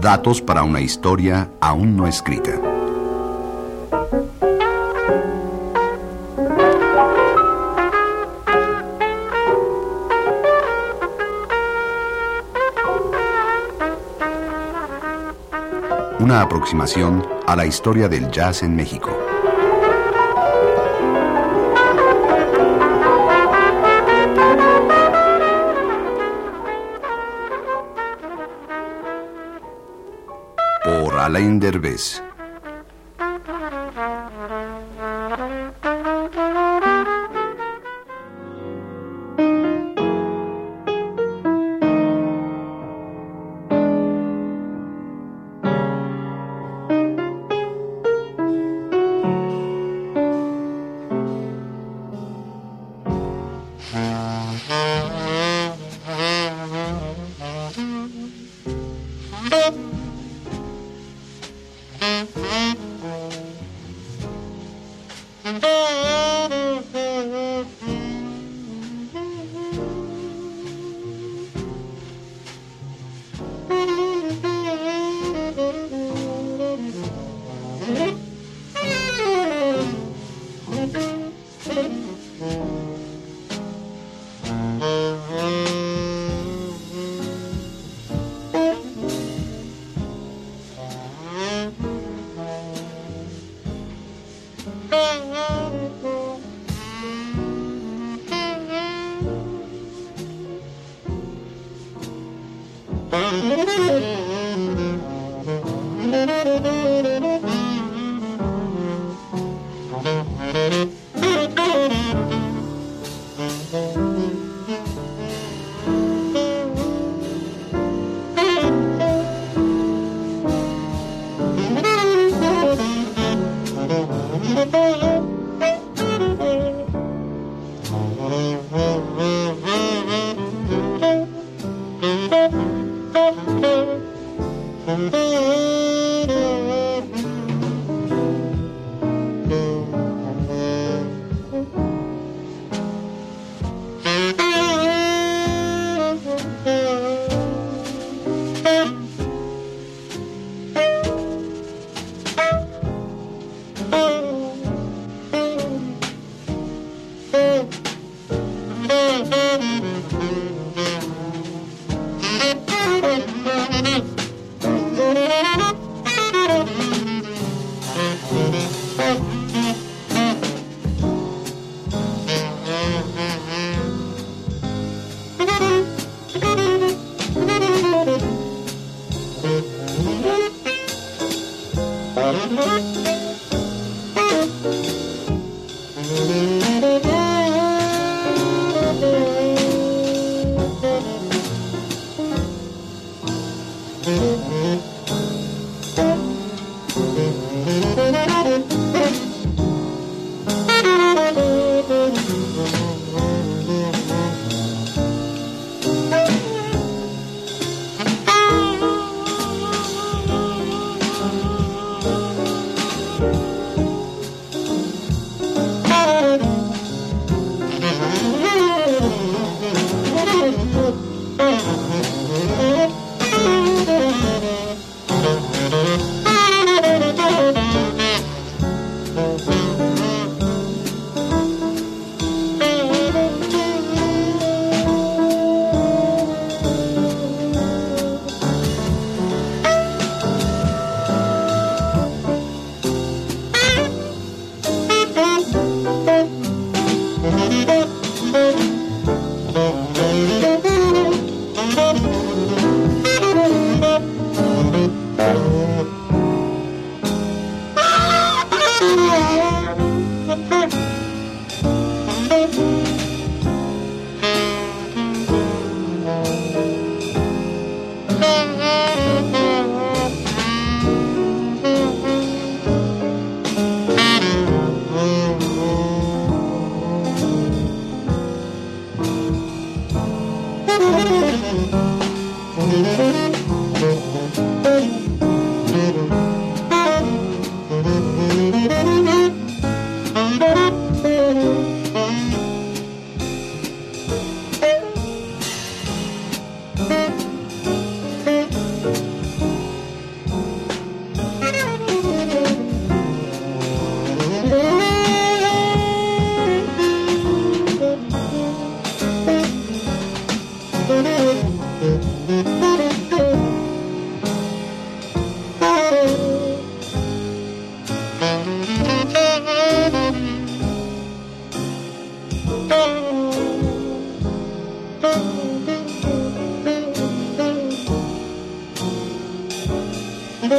Datos para una historia aún no escrita. Una aproximación a la historia del jazz en México. Alain Derbez.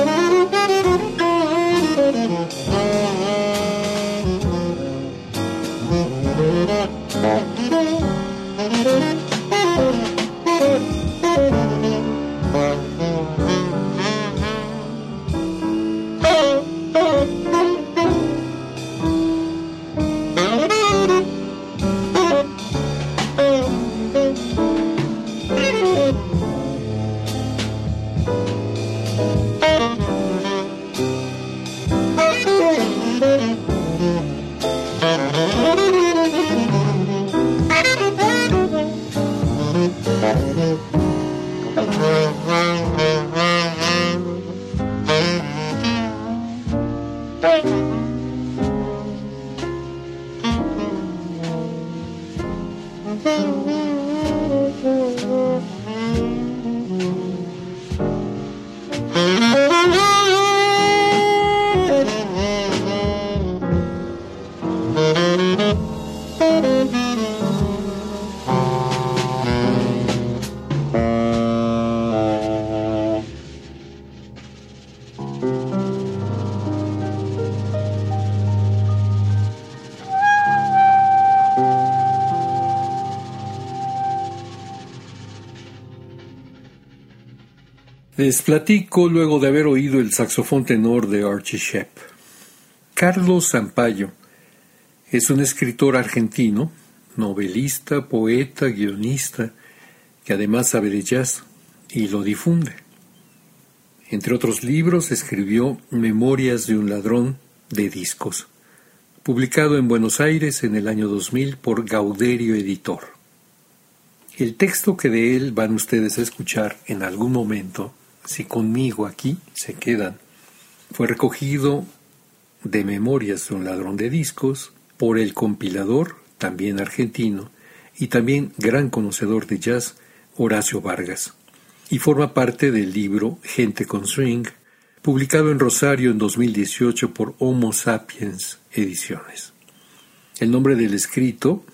Música Les platico luego de haber oído el saxofón tenor de Archie Shepp. Carlos Zampayo es un escritor argentino, novelista, poeta, guionista, que además sabe de jazz y lo difunde. Entre otros libros escribió Memorias de un ladrón de discos, publicado en Buenos Aires en el año 2000 por Gauderio Editor. El texto que de él van ustedes a escuchar en algún momento si conmigo aquí se quedan. Fue recogido de Memorias de un ladrón de discos por el compilador, también argentino, y también gran conocedor de jazz, Horacio Vargas, y forma parte del libro Gente con Swing, publicado en Rosario en 2018 por Homo Sapiens Ediciones. El nombre del escrito,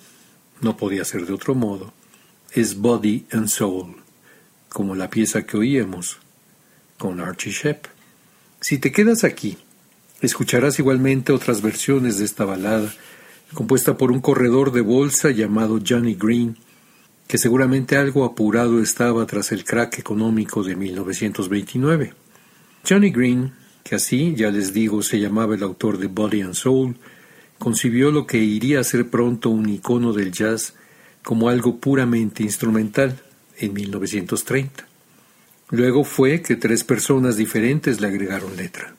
no podía ser de otro modo, es Body and Soul, como la pieza que oíamos, con Archie Shepp. Si te quedas aquí, escucharás igualmente otras versiones de esta balada, compuesta por un corredor de bolsa llamado Johnny Green, que seguramente algo apurado estaba tras el crack económico de 1929. Johnny Green, que así, ya les digo, se llamaba el autor de Body and Soul, concibió lo que iría a ser pronto un icono del jazz como algo puramente instrumental en 1930. Luego fue que tres personas diferentes le agregaron letra.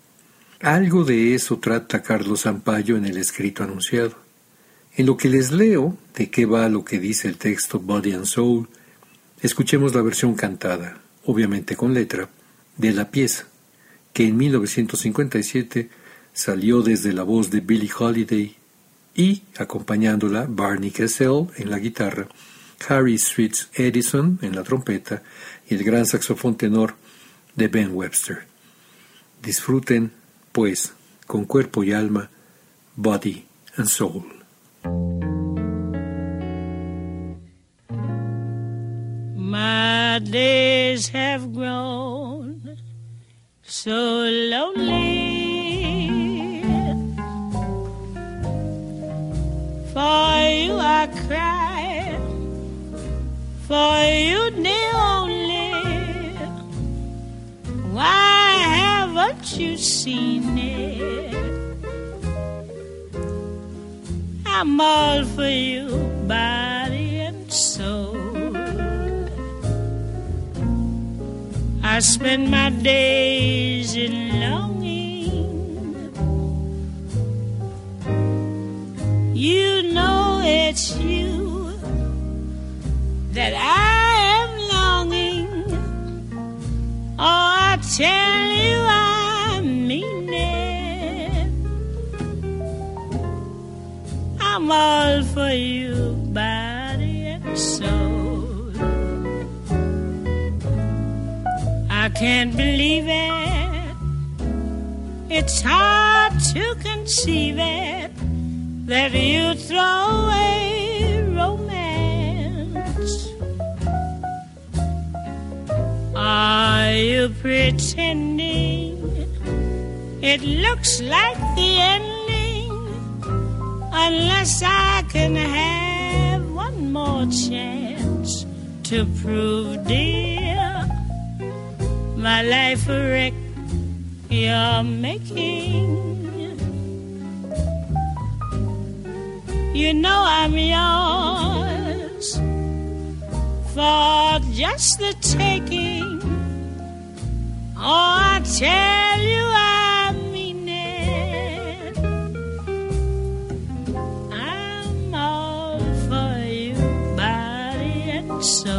Algo de eso trata Carlos Zampayo en el escrito anunciado. En lo que les leo de qué va lo que dice el texto Body and Soul, escuchemos la versión cantada, obviamente con letra, de la pieza, que en 1957 salió desde la voz de Billie Holiday y, acompañándola, Barney Kessel en la guitarra, Harry Streets Edison en la trompeta y el gran saxofón tenor de Ben Webster. Disfruten, pues, con cuerpo y alma, body and soul. My days have grown so lonely. For you I cry, for you you seen it? I'm all for you, body and soul. I spend my days in longing. You know it's you that I am longing. Oh, I tell I'm all for you, body and soul. I can't believe it. It's hard to conceive it that you throw away romance Are you pretending it looks like the ending? Unless I can have one more chance to prove, dear, my life a wreck you're making. You know I'm yours for just the taking. Oh, I tell you, I body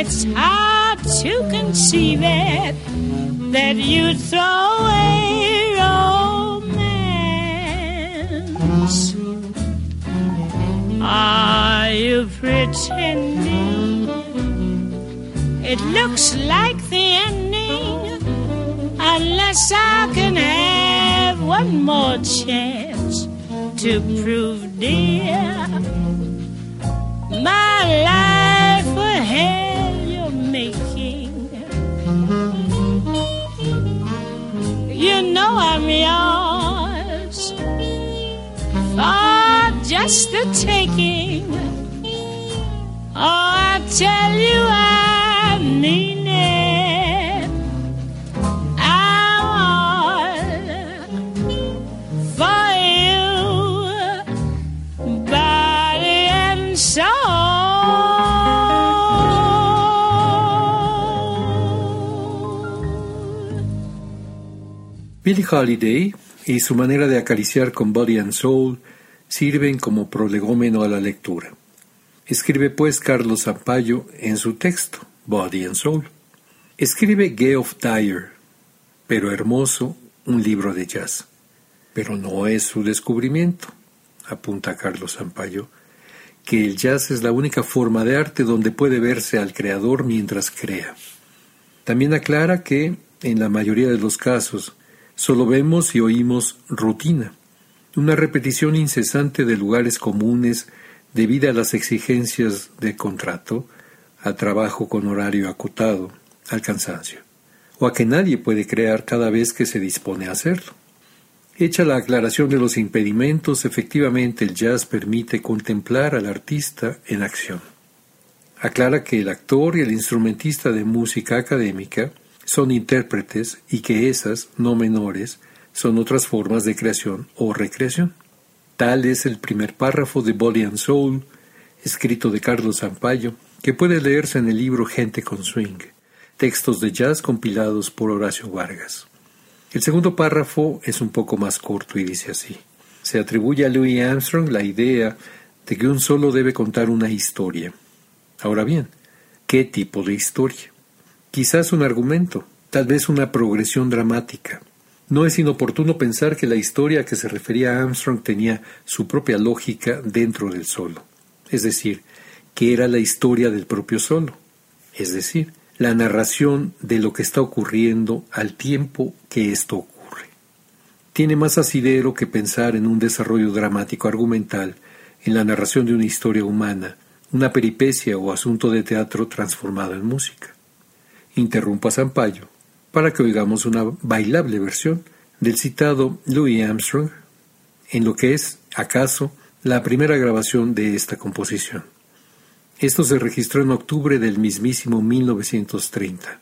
It's hard to conceive it that you'd throw away romance. Are you pretending? It looks like the ending, unless I can have one more chance to prove, dear, my life just the taking. Oh, I tell you, Holiday y su manera de acariciar con Body and Soul sirven como prolegómeno a la lectura. Escribe pues Carlos Zampayo en su texto, Body and Soul. Escribe of Dyer, pero hermoso, un libro de jazz. Pero no es su descubrimiento, apunta Carlos Zampayo, que el jazz es la única forma de arte donde puede verse al creador mientras crea. También aclara que, en la mayoría de los casos, solo vemos y oímos rutina, una repetición incesante de lugares comunes debido a las exigencias de contrato, al trabajo con horario acotado, al cansancio, o a que nadie puede crear cada vez que se dispone a hacerlo. Hecha la aclaración de los impedimentos, efectivamente el jazz permite contemplar al artista en acción. Aclara que el actor y el instrumentista de música académica son intérpretes y que esas, no menores, son otras formas de creación o recreación. Tal es el primer párrafo de Body and Soul, escrito de Carlos Zampayo, que puede leerse en el libro Gente con Swing, textos de jazz compilados por Horacio Vargas. El segundo párrafo es un poco más corto y dice así. Se atribuye a Louis Armstrong la idea de que un solo debe contar una historia. Ahora bien, ¿qué tipo de historia? Quizás un argumento, tal vez una progresión dramática. No es inoportuno pensar que la historia a que se refería Armstrong tenía su propia lógica dentro del solo, es decir, que era la historia del propio solo, es decir, la narración de lo que está ocurriendo al tiempo que esto ocurre. Tiene más asidero que pensar en un desarrollo dramático argumental, en la narración de una historia humana, una peripecia o asunto de teatro transformado en música. Interrumpo a Sampaio para que oigamos una bailable versión del citado Louis Armstrong en lo que es, acaso, la primera grabación de esta composición. Esto se registró en octubre del mismísimo 1930,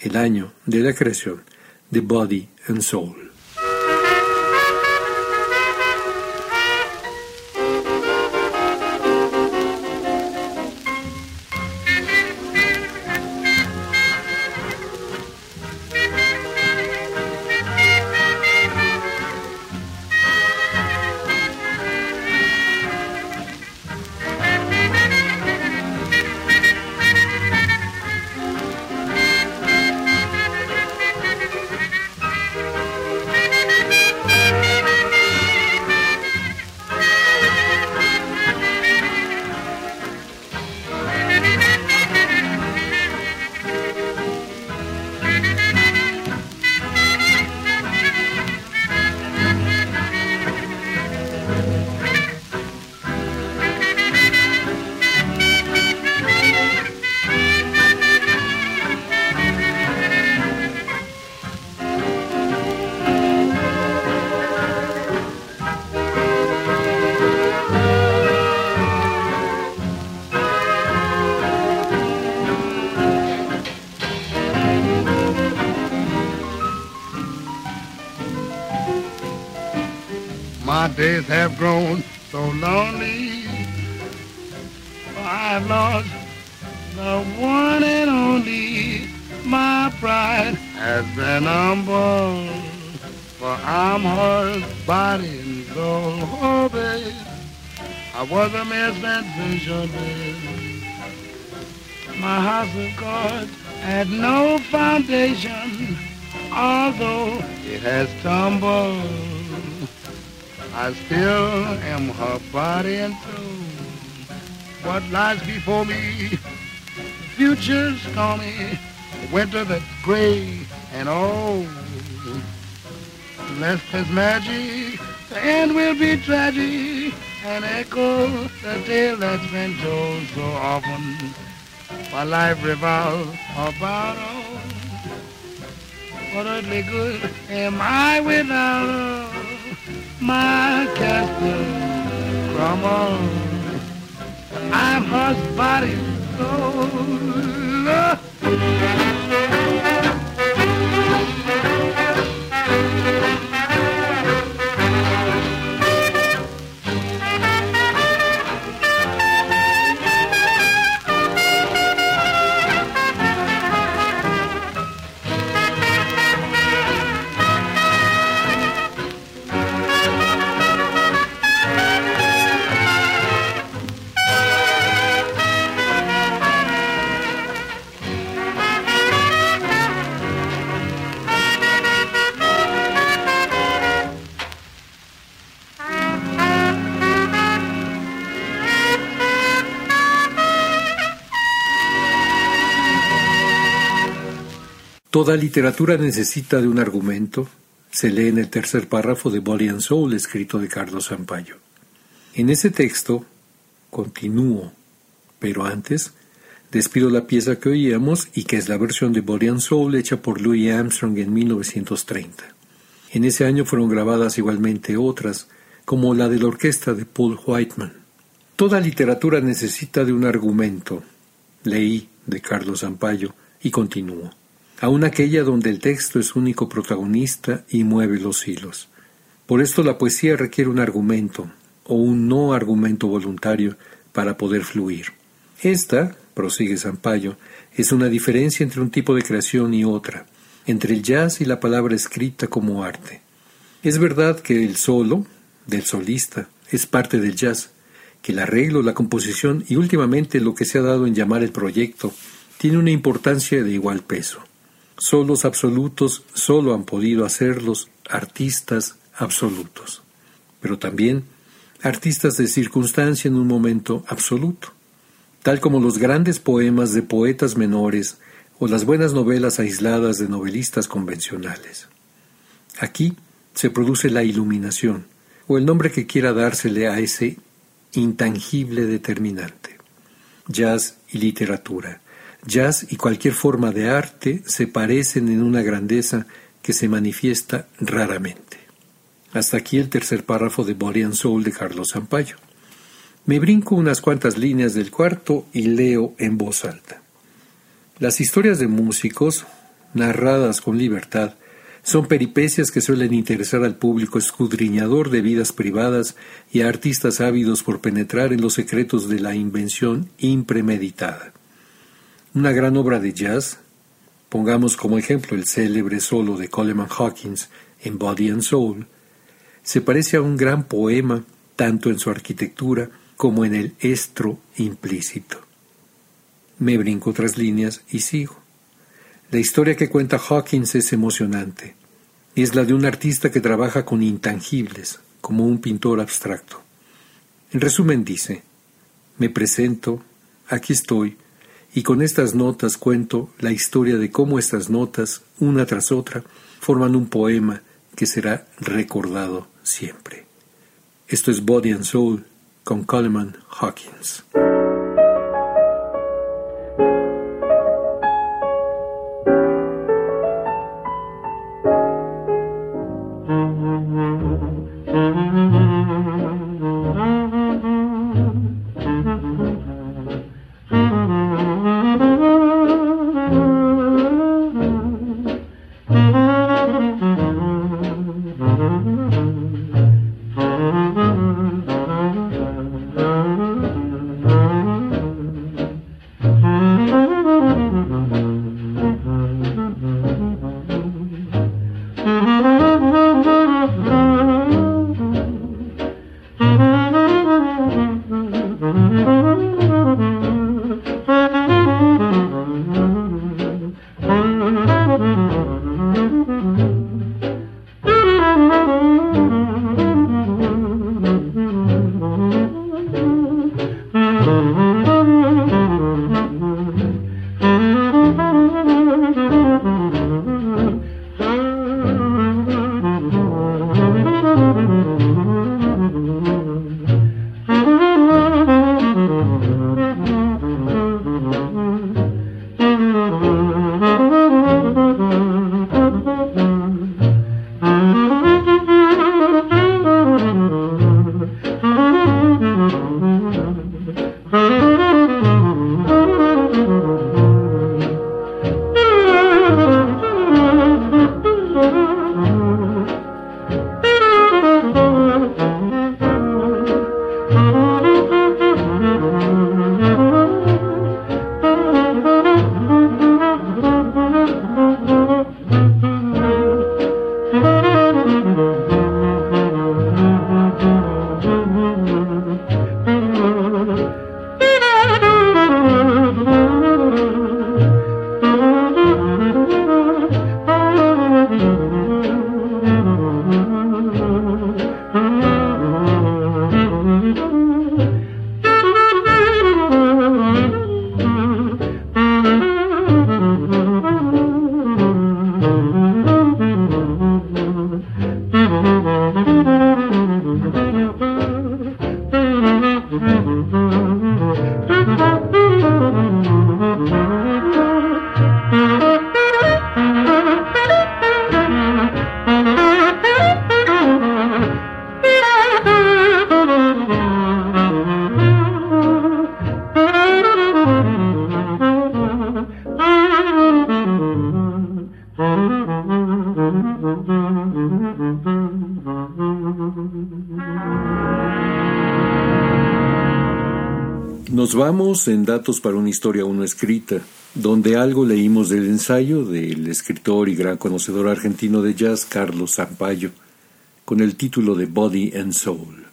el año de la creación de Body and Soul. Days have grown so lonely. I've lost the one and only. My pride has been humbled. For I'm her body and soul. Oh, babe, I was a misventure, babe. My house of cards had no foundation, although it has tumbled. I still am her body and soul. What lies before me? Future's stormy, winter that's gray and old. Unless there's magic, the end will be tragic and echo the tale that's been told so often. My life revolves about all. What earthly good am I without her? My castle crumbles. I'm her body soul. Toda literatura necesita de un argumento, se lee en el tercer párrafo de Body and Soul escrito de Carlos Sampaio. En ese texto continúo, pero antes despido la pieza que oíamos y que es la versión de Body and Soul hecha por Louis Armstrong en 1930. En ese año fueron grabadas igualmente otras, como la de la orquesta de Paul Whiteman. Toda literatura necesita de un argumento, leí de Carlos Sampaio y continúo aun aquella donde el texto es único protagonista y mueve los hilos. Por esto la poesía requiere un argumento, o un no argumento voluntario, para poder fluir. Esta, prosigue Sampaio, es una diferencia entre un tipo de creación y otra, entre el jazz y la palabra escrita como arte. Es verdad que el solo, del solista, es parte del jazz, que el arreglo, la composición y últimamente lo que se ha dado en llamar el proyecto tiene una importancia de igual peso. Solos absolutos solo han podido hacerlos artistas absolutos, pero también artistas de circunstancia en un momento absoluto, tal como los grandes poemas de poetas menores o las buenas novelas aisladas de novelistas convencionales. Aquí se produce la iluminación, o el nombre que quiera dársele a ese intangible determinante. Jazz y literatura. Jazz y cualquier forma de arte se parecen en una grandeza que se manifiesta raramente. Hasta aquí el tercer párrafo de Body Soul de Carlos Sampaio. Me brinco unas cuantas líneas del cuarto y leo en voz alta. Las historias de músicos, narradas con libertad, son peripecias que suelen interesar al público escudriñador de vidas privadas y a artistas ávidos por penetrar en los secretos de la invención impremeditada. Una gran obra de jazz, pongamos como ejemplo el célebre solo de Coleman Hawkins en Body and Soul, se parece a un gran poema tanto en su arquitectura como en el estro implícito. Me brinco otras líneas y sigo. La historia que cuenta Hawkins es emocionante. Es la de un artista que trabaja con intangibles, como un pintor abstracto. En resumen dice, me presento, aquí estoy, y con estas notas cuento la historia de cómo estas notas, una tras otra, forman un poema que será recordado siempre. Esto es Body and Soul con Coleman Hawkins. Vamos en Datos para una historia uno escrita, donde algo leímos del ensayo del escritor y gran conocedor argentino de jazz Carlos Zampayo, con el título de Body and Soul.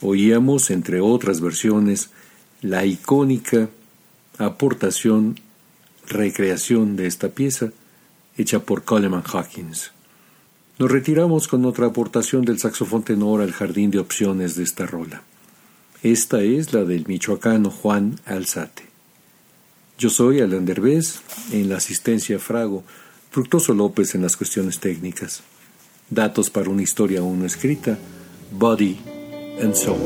Oíamos, entre otras versiones, la icónica aportación, recreación de esta pieza, hecha por Coleman Hawkins. Nos retiramos con otra aportación del saxofón tenor al jardín de opciones de esta rola. Esta es la del michoacano Juan Alzate. Yo soy Alan Derbez, en la asistencia Frago, Fructoso López en las cuestiones técnicas. Datos para una historia aún no escrita, Body and Soul.